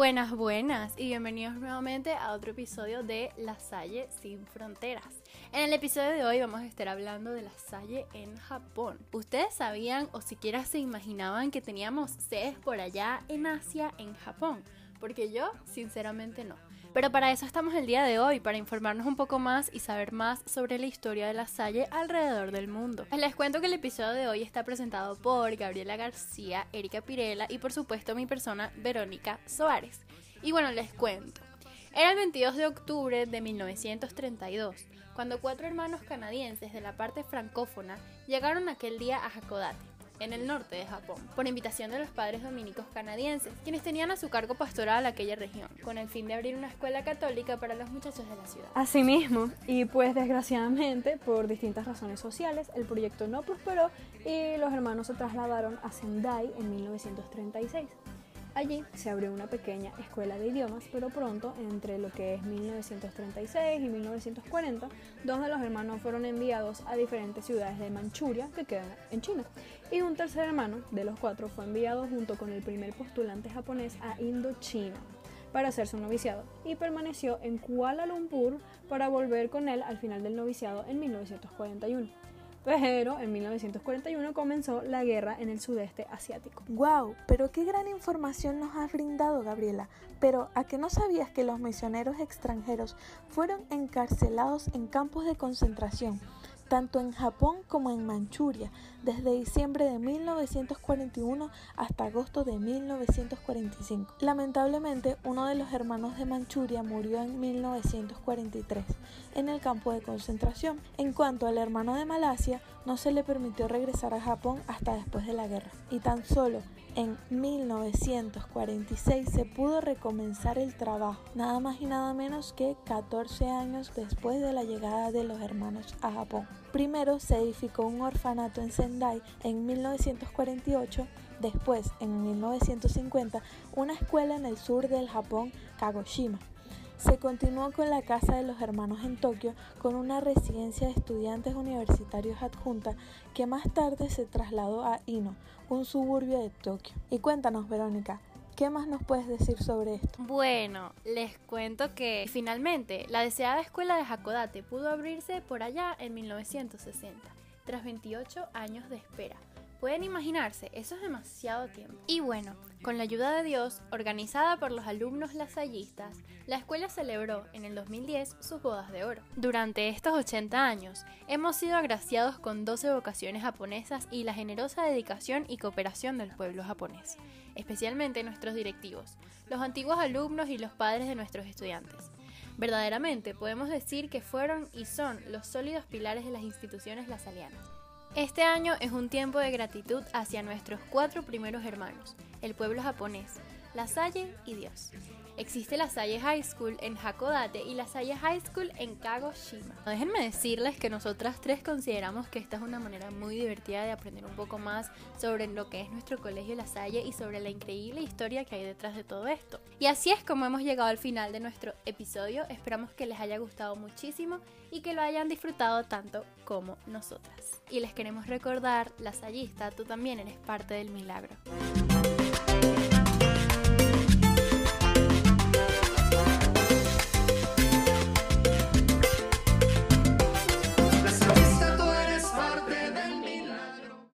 Buenas, buenas y bienvenidos nuevamente a otro episodio de La Salle sin Fronteras. En el episodio de hoy vamos a estar hablando de La Salle en Japón. ¿Ustedes sabían o siquiera se imaginaban que teníamos sedes por allá en Asia, en Japón? Porque yo, sinceramente, no. Pero para eso estamos el día de hoy, para informarnos un poco más y saber más sobre la historia de la Salle alrededor del mundo. Les cuento que el episodio de hoy está presentado por Gabriela García, Erika Pirela y por supuesto mi persona Verónica Soares. Y bueno, les cuento. Era el 22 de octubre de 1932, cuando cuatro hermanos canadienses de la parte francófona llegaron aquel día a Hakodate en el norte de Japón, por invitación de los padres dominicos canadienses, quienes tenían a su cargo pastoral aquella región, con el fin de abrir una escuela católica para los muchachos de la ciudad. Asimismo, y pues desgraciadamente, por distintas razones sociales, el proyecto no prosperó y los hermanos se trasladaron a Sendai en 1936. Allí se abrió una pequeña escuela de idiomas, pero pronto, entre lo que es 1936 y 1940, dos de los hermanos fueron enviados a diferentes ciudades de Manchuria que quedan en China. Y un tercer hermano de los cuatro fue enviado junto con el primer postulante japonés a Indochina para hacerse un noviciado y permaneció en Kuala Lumpur para volver con él al final del noviciado en 1941 pero en 1941 comenzó la guerra en el sudeste asiático. ¡Wow! Pero qué gran información nos has brindado, Gabriela. Pero ¿a qué no sabías que los misioneros extranjeros fueron encarcelados en campos de concentración? Tanto en Japón como en Manchuria, desde diciembre de 1941 hasta agosto de 1945. Lamentablemente, uno de los hermanos de Manchuria murió en 1943 en el campo de concentración. En cuanto al hermano de Malasia, no se le permitió regresar a Japón hasta después de la guerra. Y tan solo en 1946 se pudo recomenzar el trabajo, nada más y nada menos que 14 años después de la llegada de los hermanos a Japón. Primero se edificó un orfanato en Sendai en 1948, después en 1950 una escuela en el sur del Japón, Kagoshima. Se continuó con la Casa de los Hermanos en Tokio, con una residencia de estudiantes universitarios adjunta que más tarde se trasladó a Ino, un suburbio de Tokio. Y cuéntanos, Verónica, ¿Qué más nos puedes decir sobre esto? Bueno, les cuento que finalmente la deseada escuela de Hakodate pudo abrirse por allá en 1960, tras 28 años de espera. Pueden imaginarse, eso es demasiado tiempo. Y bueno, con la ayuda de Dios, organizada por los alumnos lasallistas, la escuela celebró en el 2010 sus bodas de oro. Durante estos 80 años, hemos sido agraciados con 12 vocaciones japonesas y la generosa dedicación y cooperación del pueblo japonés, especialmente nuestros directivos, los antiguos alumnos y los padres de nuestros estudiantes. Verdaderamente podemos decir que fueron y son los sólidos pilares de las instituciones lasalianas. Este año es un tiempo de gratitud hacia nuestros cuatro primeros hermanos, el pueblo japonés, la Salle y Dios. Existe la Salle High School en Hakodate y la Salle High School en Kagoshima. Déjenme decirles que nosotras tres consideramos que esta es una manera muy divertida de aprender un poco más sobre lo que es nuestro colegio La Salle y sobre la increíble historia que hay detrás de todo esto. Y así es como hemos llegado al final de nuestro episodio. Esperamos que les haya gustado muchísimo y que lo hayan disfrutado tanto como nosotras. Y les queremos recordar, la Sallista, tú también eres parte del milagro.